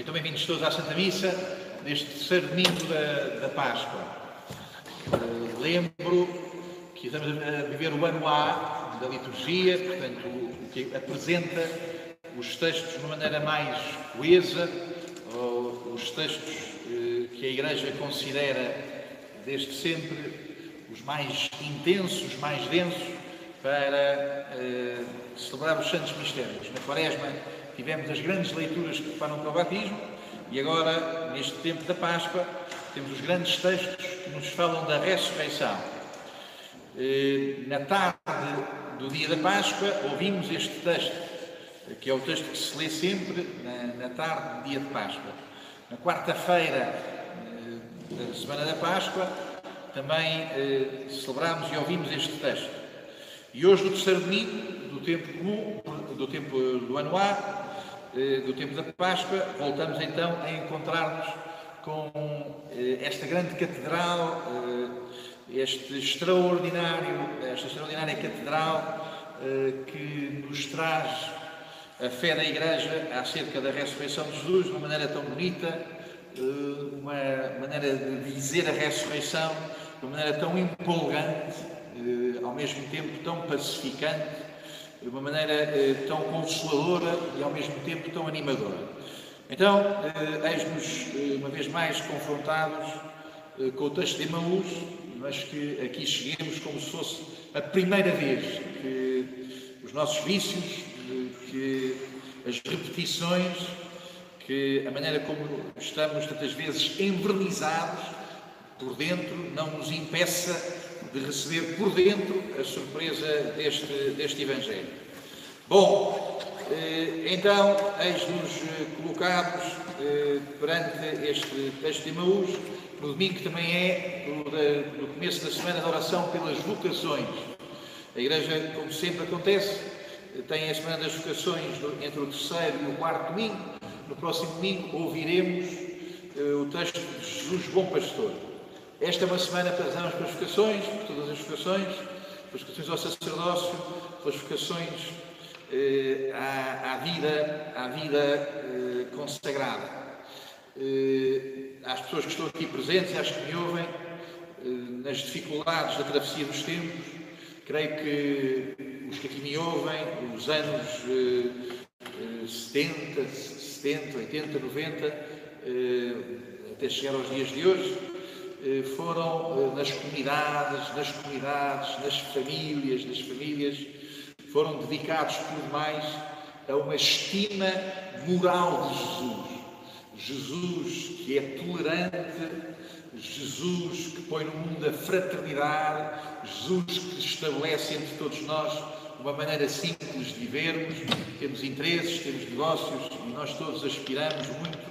Então, bem-vindos todos à Santa Missa, neste terceiro domingo da, da Páscoa. Uh, lembro que estamos a viver o ano A da liturgia, portanto, o que apresenta os textos de uma maneira mais coesa, os textos uh, que a Igreja considera desde sempre os mais intensos, mais densos, para uh, celebrar os santos mistérios. Na Quaresma, tivemos as grandes leituras que preparam para o batismo e agora, neste tempo da Páscoa, temos os grandes textos que nos falam da ressurreição. Eh, na tarde do dia da Páscoa, ouvimos este texto, que é o texto que se lê sempre na, tarde do dia de Páscoa. Na quarta-feira eh, da semana da Páscoa, também eh, celebramos e ouvimos este texto. E hoje, no terceiro domingo do tempo comum, do tempo do ano A, do tempo da Páscoa, voltamos então a encontrar-nos com eh, esta grande catedral, eh, este extraordinário, esta extraordinária catedral que nos traz a fé da Igreja acerca da ressurreição de Jesus de uma maneira tão bonita, uma maneira de dizer a ressurreição de uma maneira tão empolgante, ao mesmo tempo tão pacificante de uma maneira eh, tão consoladora e ao mesmo tempo tão animadora. Então, eh, eis-nos eh, uma vez mais confrontados eh, com o texto de Emaús, mas que aqui cheguemos como se fosse a primeira vez que os nossos vícios, que as repetições, que a maneira como estamos tantas vezes envernizados por dentro não nos impeça de receber por dentro a surpresa deste, deste Evangelho. Bom, eh, então, eis-nos eh, colocados eh, perante este texto de Maús, no domingo que também é no começo da semana da oração pelas vocações. A Igreja, como sempre acontece, tem a semana das vocações entre o terceiro e o quarto domingo. No próximo domingo ouviremos o texto de Jesus Bom Pastor. Esta é uma semana para pelas vocações, por todas as vocações, pelas vocações ao sacerdócio, pelas vocações eh, à, à, vida, à vida eh, consagrada. Eh, às pessoas que estão aqui presentes e às que me ouvem, eh, nas dificuldades da travessia dos tempos, creio que os que aqui me ouvem, os anos 70, 70, 80, 90, até chegar aos dias de hoje, foram eh, nas comunidades, nas comunidades, nas famílias, nas famílias, foram dedicados por demais a uma estima moral de Jesus. Jesus que é tolerante, Jesus que põe no mundo a fraternidade, Jesus que estabelece entre todos nós uma maneira simples de vivermos, temos interesses, temos negócios e nós todos aspiramos muito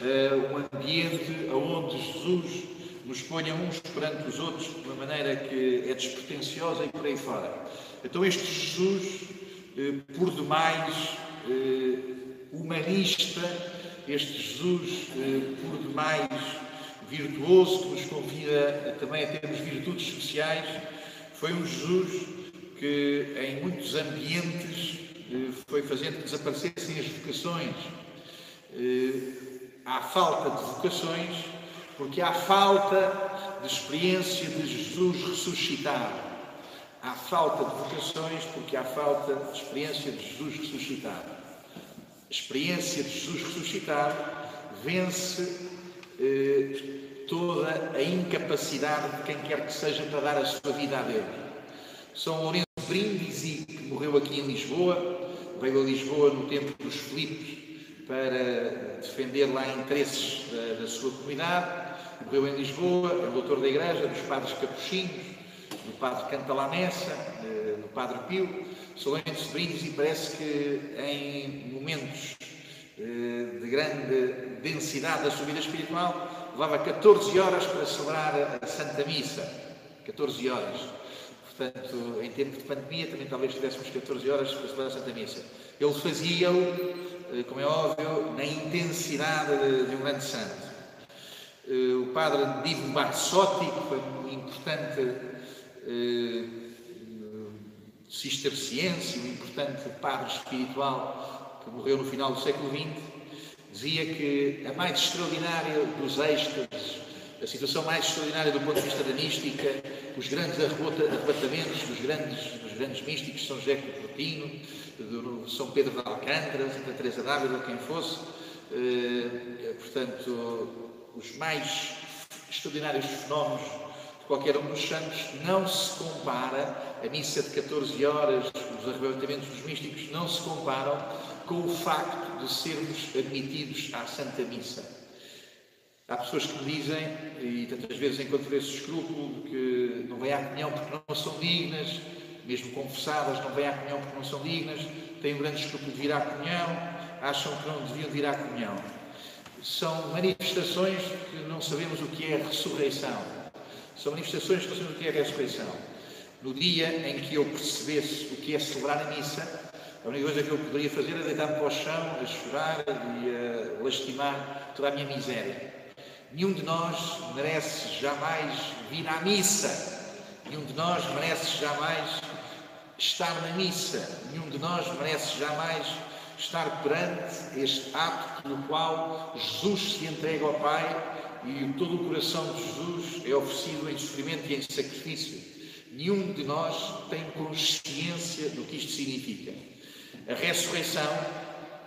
a um ambiente onde Jesus nos ponha uns perante os outros de uma maneira que é despretensiosa e por aí fora. Então, este Jesus, eh, por demais eh, humanista, este Jesus, eh, por demais virtuoso, que nos convida também a termos virtudes sociais, foi um Jesus que, em muitos ambientes, foi fazendo que desaparecessem as vocações. Há falta de vocações porque há falta de experiência de Jesus ressuscitado. Há falta de vocações porque há falta de experiência de Jesus ressuscitado. A experiência de Jesus ressuscitado vence eh, toda a incapacidade de quem quer que seja para dar a sua vida a Deus. São Lourenço Brindisi, que morreu aqui em Lisboa, veio a Lisboa no tempo dos Filipos para defender lá interesses da, da sua comunidade morreu em Lisboa, é doutor da Igreja, dos padres capuchinhos, do padre Cantalamessa, do padre Pio, Solente Sobrinhos, e parece que em momentos eh, de grande densidade da sua vida espiritual, levava 14 horas para celebrar a Santa Missa. 14 horas. Portanto, em tempo de pandemia, também talvez tivéssemos 14 horas para celebrar a Santa Missa. Ele fazia-o, eh, como é óbvio, na intensidade de um grande santo. Eh, o padre Divo Barsotti, que foi um importante uh, cisterciense, um importante padre espiritual que morreu no final do século XX, dizia que a mais extraordinária dos êxtases, a situação mais extraordinária do ponto de vista da mística, os grandes arrebatamentos dos grandes, dos místicos, São José Coutinho, São Pedro de Alcântara, Santa Teresa d'Ávila, quem fosse, eh, portanto, os mais extraordinários fenómenos de qualquer um dos santos, não se compara, a missa de 14 horas, os arrebatamentos dos místicos, não se comparam com o facto de sermos admitidos à Santa Missa. Há pessoas que me dizem, e tantas vezes encontro esse escrúpulo, que não vêm à comunhão porque não são dignas, mesmo confessadas, não vêm à comunhão porque não são dignas, têm um grande escrúpulo de vir à comunhão, acham que não deviam vir à comunhão. São manifestações que não sabemos o que é ressurreição. São manifestações que não sabemos o que é ressurreição. No dia em que eu percebesse o que é celebrar a missa, a única coisa que eu poderia fazer era deitar-me para o chão, a chorar e a lastimar toda a minha miséria. Nenhum de nós merece jamais vir à missa. Nenhum de nós merece jamais estar na missa. Nenhum de nós merece jamais estar perante este ato pelo qual Jesus se entrega ao Pai e todo o coração de Jesus é oferecido em sofrimento e em sacrifício. Nenhum de nós tem consciência do que isto significa. A ressurreição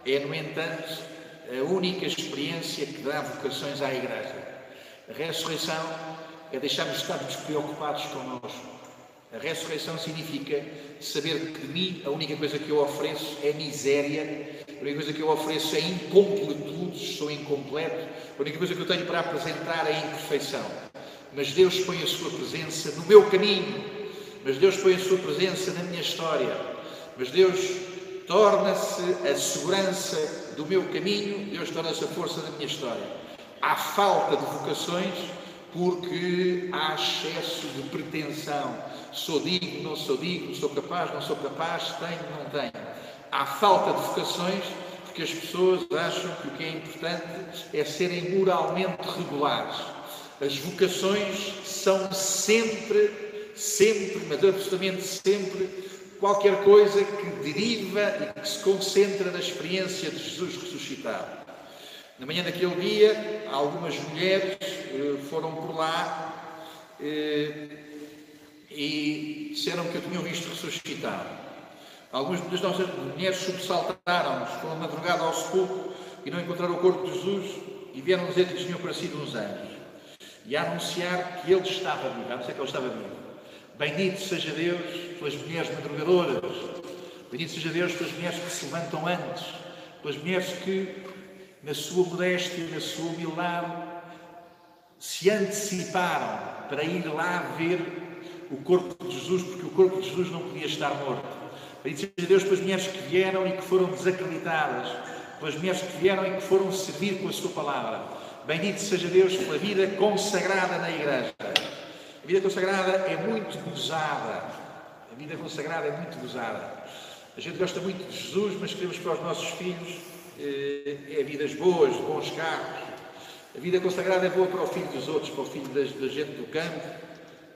é, no entanto, a única experiência que dá vocações à Igreja. A ressurreição é deixarmos de estar despreocupados connosco. A ressurreição significa saber que de mim a única coisa que eu ofereço é miséria, a única coisa que eu ofereço é incompletude, sou incompleto, a única coisa que eu tenho para apresentar é imperfeição. Mas Deus põe a sua presença no meu caminho, mas Deus põe a sua presença na minha história, mas Deus torna-se a segurança do meu caminho, Deus torna-se a força da minha história. Há falta de vocações porque há excesso de pretensão. Sou digno, não sou digno, sou capaz, não sou capaz, tenho, não tenho. Há falta de vocações porque as pessoas acham que o que é importante é serem moralmente regulares. As vocações são sempre, sempre, mas absolutamente sempre, qualquer coisa que deriva e que se concentra na experiência de Jesus ressuscitado. Na manhã daquele dia, algumas mulheres eh, foram por lá eh, e disseram que eu tinham visto ressuscitado. Algumas das nossas mulheres sobressaltaram-nos, foram madrugada ao sepulcro e não encontraram o corpo de Jesus e vieram dizer que tinham aparecido uns anjos e a anunciar que ele estava vivo, a ser que ele estava vivo. Bendito seja Deus pelas mulheres madrugadoras. Bendito seja Deus pelas mulheres que se levantam antes. Pelas mulheres que, na sua modéstia, na sua humildade, se anteciparam para ir lá ver o corpo de Jesus, porque o corpo de Jesus não podia estar morto. Bendito seja Deus pelas mulheres que vieram e que foram desacreditadas, pelas mulheres que vieram e que foram servir com a sua palavra. Bendito seja Deus pela vida consagrada na igreja. A vida consagrada é muito gozada. A vida consagrada é muito gozada. A gente gosta muito de Jesus, mas queremos para os nossos filhos eh, é vidas boas, bons carros. A vida consagrada é boa para o filho dos outros, para o filho da gente do campo,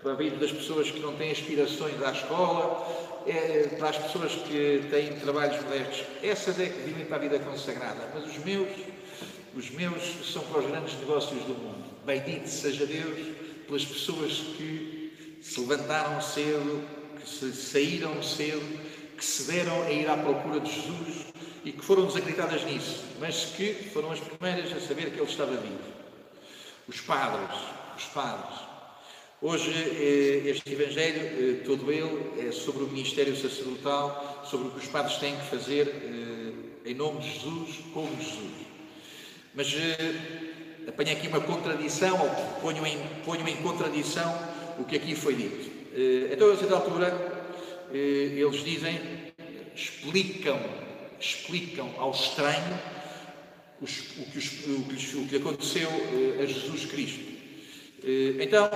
para a vida das pessoas que não têm aspirações à escola, é, para as pessoas que têm trabalhos modestos. Essas é que vivem para a vida consagrada. Mas os meus, os meus são para os grandes negócios do mundo. Bendito seja Deus pelas pessoas que se levantaram cedo, que se saíram cedo, que se deram a ir à procura de Jesus e que foram desacreditadas nisso, mas que foram as primeiras a saber que ele estava vivo. Os padres, os padres. Hoje eh, este Evangelho, eh, todo ele, é sobre o ministério sacerdotal, sobre o que os padres têm que fazer eh, em nome de Jesus, como Jesus. Mas apanho aqui uma contradição, ou ponho em, ponho em contradição o que aqui foi dito. Então, a certa altura, eles dizem, explicam, explicam ao estranho o, que o, que, aconteceu a Jesus Cristo. Então,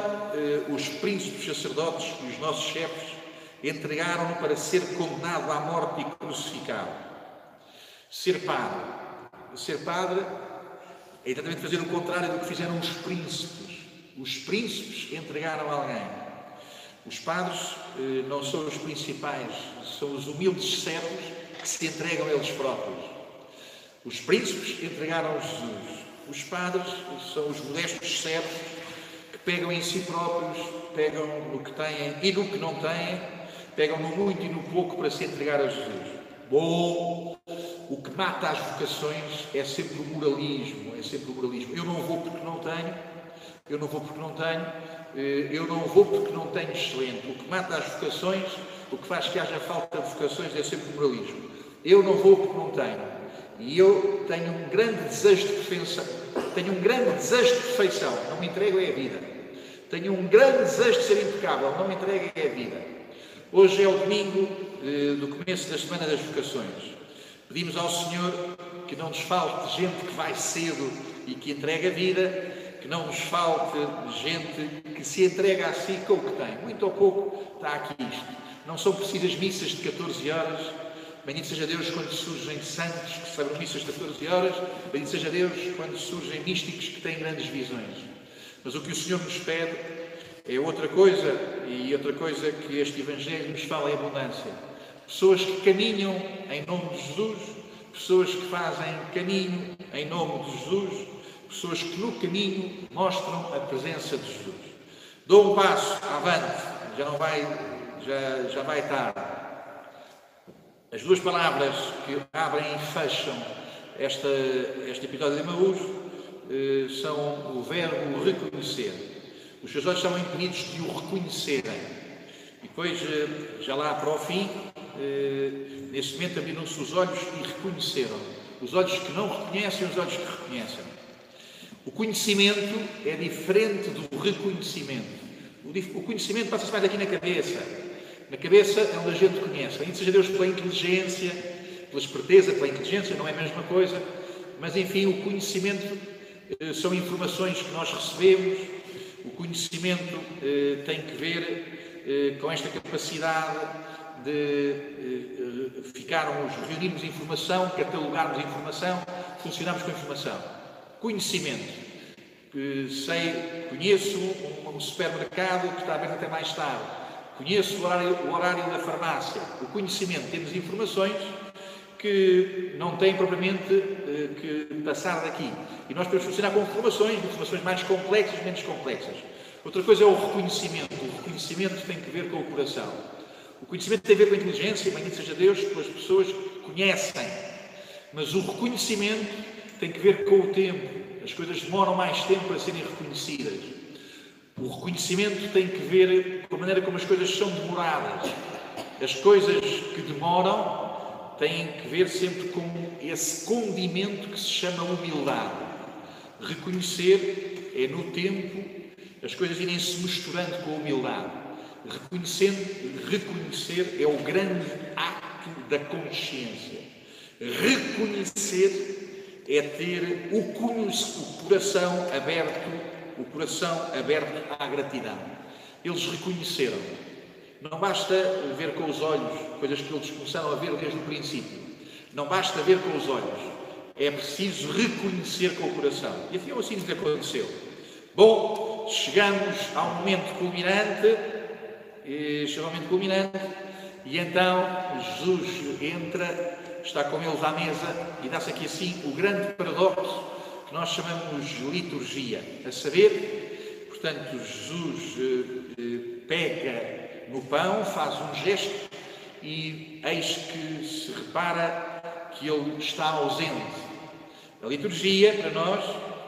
os príncipes sacerdotes e os nossos chefes entregaram-no para ser condenado à morte e crucificado. Ser padre. Ser padre é exatamente fazer o contrário do que fizeram os príncipes. Os príncipes entregaram alguém. Os padres eh, não são os principais, são os humildes servos que se entregam eles próprios. Os príncipes entregaram Jesus. Os padres são os modestos servos pegam em si próprios, pegam no que têm e no que não têm, pegam no muito e no pouco para se entregar a Jesus. Bom, o que mata as vocações é sempre o moralismo, é sempre o moralismo. Eu não vou porque não tenho, eu não vou porque não tenho, eh, eu não vou porque não tenho excelente. O que mata as vocações, o que faz que haja falta de vocações é sempre o moralismo. Eu não vou porque não tenho. E eu tenho um grande desejo de perfeição, tenho um grande desejo de perfeição, não me entrego é a vida. Tenho um grande desejo de ser impecável, não me entrego é a vida. Hoje é o domingo eh, do começo da Semana das Vocações. Pedimos ao Senhor que não nos falte gente que vai cedo e que entrega a vida, que não nos falte gente que se entrega a si com o que tem. Muito ou pouco está aqui isto. Não são precisas missas de 14 horas. Bendito seja Deus quando surgem santos que celebram missas de 14 horas. Bendito seja Deus quando surgem místicos que têm grandes visões. Mas o que o Senhor nos pede é outra coisa, e outra coisa que este Evangelho nos fala é abundância. Pessoas que caminham em nome de Jesus, pessoas que fazem caminho em nome de Jesus, pessoas que no caminho mostram a presença de Jesus. Dou um passo avante, já não vai, já, já vai tarde. As duas palavras que abrem e fecham esta, este episódio de Maús são o verbo reconhecer. Os seus olhos estavam impedidos de o reconhecerem. E depois, eh, já lá para o fim, eh, nesse momento abriram-se os olhos e reconheceram. Os olhos que não reconhecem, os olhos que reconhecem. O conhecimento é diferente do reconhecimento. O conhecimento passa-se mais aqui na cabeça. Na cabeça é onde a gente conhece. Ainda seja Deus pela inteligência, pela esperteza, pela inteligência, não é a mesma coisa. Mas, enfim, o conhecimento eh, são informações que nós recebemos. O conhecimento eh, tem que ver eh, com esta capacidade de eh, ficarmos, reunirmos informação, catalogarmos informação, funcionarmos com informação conhecimento. Sei, conheço um, um supermercado que está aberto até mais tarde. Conheço o horário, o horário da farmácia. O conhecimento, temos informações que não têm propriamente uh, que passar daqui. E nós podemos funcionar com informações, informações mais complexas, menos complexas. Outra coisa é o reconhecimento. O reconhecimento tem que ver com o coração. O conhecimento tem a ver com a inteligência, bendito seja Deus, as pessoas conhecem. Mas o reconhecimento tem que ver com o tempo. As coisas demoram mais tempo para serem reconhecidas. O reconhecimento tem que ver com a maneira como as coisas são demoradas. As coisas que demoram têm que ver sempre com esse condimento que se chama humildade. Reconhecer é no tempo as coisas irem se misturando com a humildade. Reconhecendo, reconhecer é o grande ato da consciência. Reconhecer é ter o, o coração aberto, o coração aberto à gratidão. Eles reconheceram. Não basta ver com os olhos coisas que eles começaram a ver desde o princípio. Não basta ver com os olhos. É preciso reconhecer com o coração. E assim, assim nos aconteceu. Bom, chegamos ao momento culminante. Chegou ao momento culminante. E então Jesus entra está com eles à mesa e dá-se aqui assim o grande paradoxo que nós chamamos liturgia. A saber, portanto, Jesus eh, no pão, faz um gesto e eis que se repara que ele está ausente. A liturgia, para nós,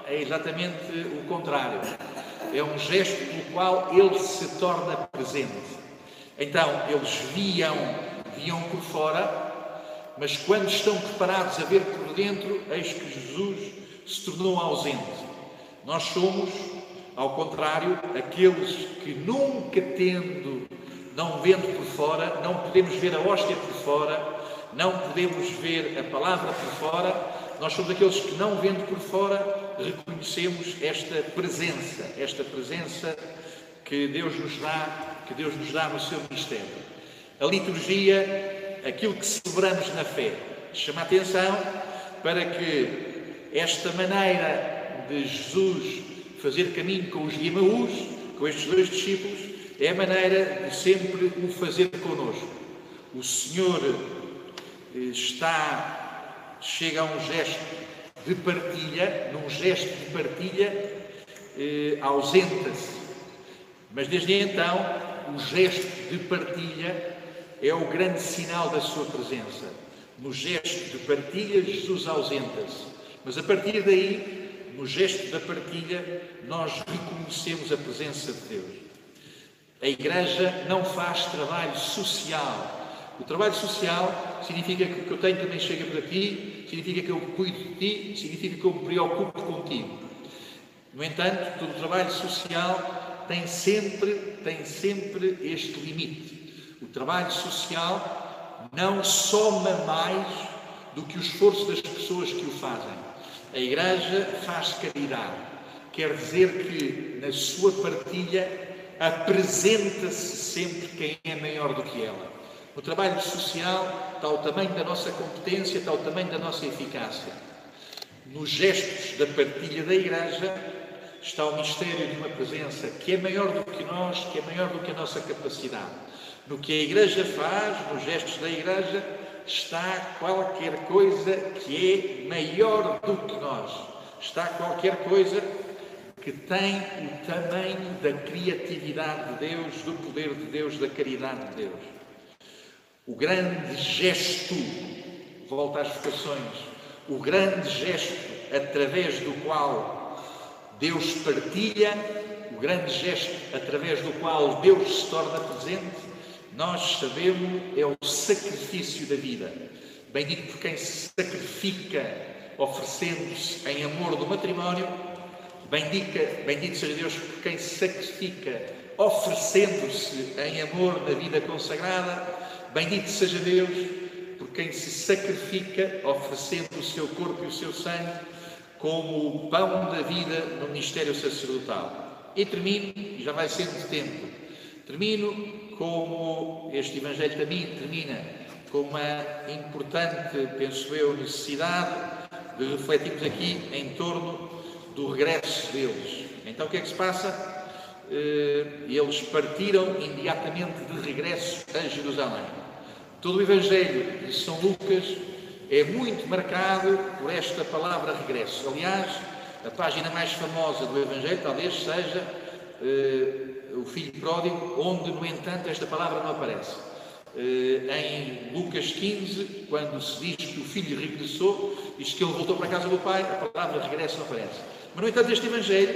é exatamente o contrário. É um gesto pelo qual ele se torna presente. Então, eles viam, viam por fora, mas quando estão preparados a ver por dentro, eis que Jesus se tornou ausente. Nós somos, ao contrário, aqueles que nunca tendo, não vendo por fora, não podemos ver a hóstia por fora, não podemos ver a palavra por fora, nós somos aqueles que não vendo por fora, reconhecemos esta presença, esta presença que Deus nos dá, que Deus nos dá no seu mistério. A liturgia aquilo que celebramos na fé. Chama a atenção para que esta maneira de Jesus fazer caminho com os de com estes dois discípulos, é a maneira de sempre o fazer conosco. O Senhor eh, está chega a um gesto de partilha, num gesto de partilha, eh, ausenta-se. Mas desde então, o gesto de partilha é o grande sinal da sua presença. No gesto de partilha, Jesus ausenta-se. Mas a partir daí, no gesto da partilha, nós reconhecemos a presença de Deus. A Igreja não faz trabalho social. O trabalho social significa que o que eu tenho também chega para ti, significa que eu cuido de ti, significa que eu me preocupo contigo. No entanto, todo o trabalho social tem sempre, tem sempre este limite. O trabalho social não soma mais do que o esforço das pessoas que o fazem. A Igreja faz caridade. Quer dizer que na sua partilha apresenta-se sempre quem é maior do que ela. No trabalho social está o tamanho da nossa competência, está o tamanho da nossa eficácia. Nos gestos da partilha da Igreja está o mistério de uma presença que é maior do que nós, que é maior do que a nossa capacidade. No que a Igreja faz, nos gestos da Igreja, está qualquer coisa que é maior do que nós. Está qualquer coisa que tem o tamanho da criatividade de Deus, do poder de Deus, da caridade de Deus. O grande gesto, volta às vocações, o grande gesto através do qual Deus partilha, o grande gesto através do qual Deus se torna presente, nós sabemos é o sacrifício da vida. Bendito por quem se sacrifica oferecendo-se em amor do matrimónio Bendica, bendito seja Deus por quem se sacrifica, oferecendo-se em amor na vida consagrada. Bendito seja Deus por quem se sacrifica, oferecendo o seu corpo e o seu sangue como o pão da vida no ministério sacerdotal. E termino, já vai sendo tempo, termino como este Evangelho também termina, com uma importante, penso eu, necessidade de refletirmos aqui em torno do regresso deles. Então o que é que se passa? Eh, eles partiram imediatamente de regresso a Jerusalém. Todo o Evangelho de São Lucas é muito marcado por esta palavra regresso. Aliás, a página mais famosa do Evangelho talvez seja uh, o Filho Pródigo, onde, no entanto, esta palavra não aparece. Uh, em Lucas 15, quando se diz que o filho regressou, diz que ele voltou para a casa do pai, a palavra regresso não aparece. Mas, no entanto, este Evangelho,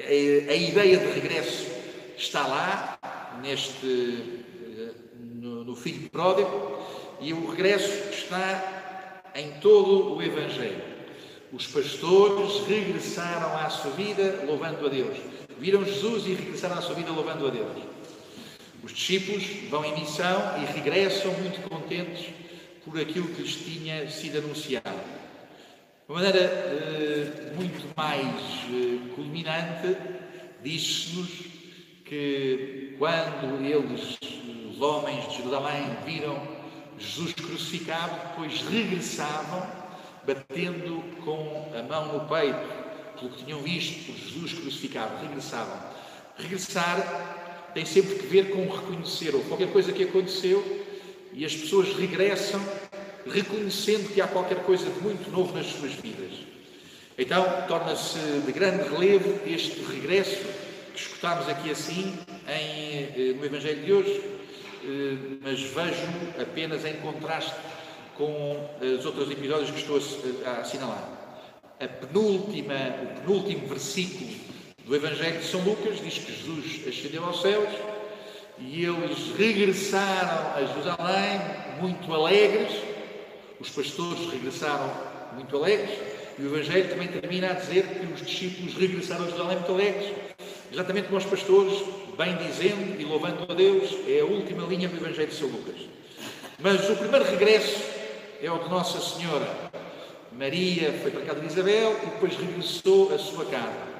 a, ideia de regresso está lá, neste, no, no Filho Pródigo, e o regresso está em todo o Evangelho. Os pastores regressaram à sua vida louvando a Deus. Viram Jesus e regressaram à sua vida louvando a Deus. Os discípulos vão em missão e regressam muito contentes por aquilo que lhes tinha sido anunciado. De uma maneira eh, muito mais eh, culminante, diz-nos que quando eles, os homens de Jerusalém, viram Jesus crucificado, depois regressavam, batendo com a mão no peito, pelo que tinham visto Jesus crucificado, regressavam. Regressar tem sempre que ver com reconhecer, ou qualquer coisa que aconteceu, e as pessoas regressam reconhecendo que há qualquer coisa de muito novo nas suas vidas. Então, torna-se de grande relevo este regresso que escutámos aqui assim em, eh, no Evangelho de hoje, eh, mas vejo apenas em contraste com os outros episódios que estou a assinalar. A penúltima, o penúltimo versículo do Evangelho de São Lucas diz que Jesus ascendeu aos céus e eles regressaram a Jerusalém muito alegres. Os pastores regressaram muito alegres e o Evangelho também termina a dizer que os discípulos regressaram a Jerusalém muito alegres, exatamente como os pastores, bem dizendo e louvando a Deus, é a última linha do Evangelho de São Lucas. Mas o primeiro regresso é o de Nossa Senhora. Maria foi para a casa de Isabel e depois regressou à sua casa.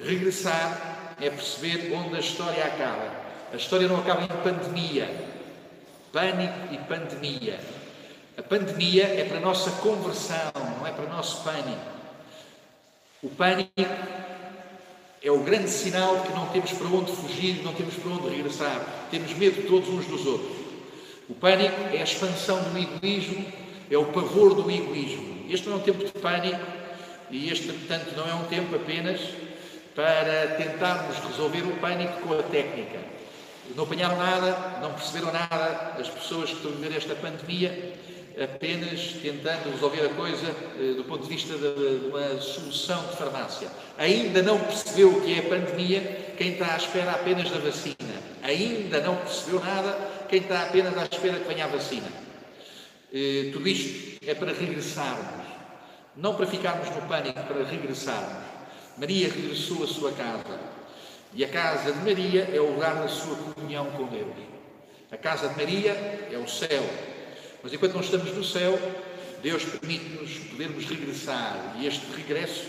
Regressar é perceber onde a história acaba. A história não acaba em pandemia, pânico e pandemia. A pandemia é para a nossa conversão, não é para o nosso pânico. O pânico é o grande sinal que não temos para onde fugir, não temos para onde regressar. Temos medo todos uns dos outros. O pânico é a expansão do egoísmo é o pavor do egoísmo. Este não é um tempo de pânico e este, portanto, não é um tempo apenas para tentarmos resolver o pânico com a técnica. Não apanharam nada, não perceberam nada as pessoas que estão a viver esta pandemia, apenas tentando resolver a coisa eh, do ponto de vista de, uma solução de farmácia. Ainda não percebeu o que é a pandemia quem está à espera apenas da vacina. Ainda não percebeu nada quem está apenas à espera que venha a vacina. Eh, tudo isto é para regressarmos, não para ficarmos no pânico, para regressarmos. Maria regressou à sua casa e a casa de Maria é o lugar da sua comunhão com Deus. A casa de Maria é o céu, mas enquanto não estamos no céu, Deus permite-nos podermos regressar e este regresso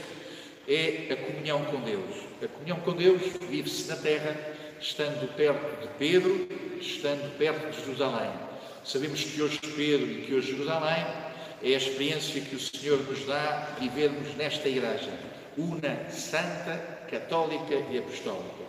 é a comunhão com Deus. A comunhão com Deus vive-se na terra, estando perto de Pedro, estando perto de Jerusalém. Sabemos que hoje Pedro e que hoje Jerusalém é a experiência que o Senhor nos dá vivermos nesta igreja, una, santa, católica e apostólica.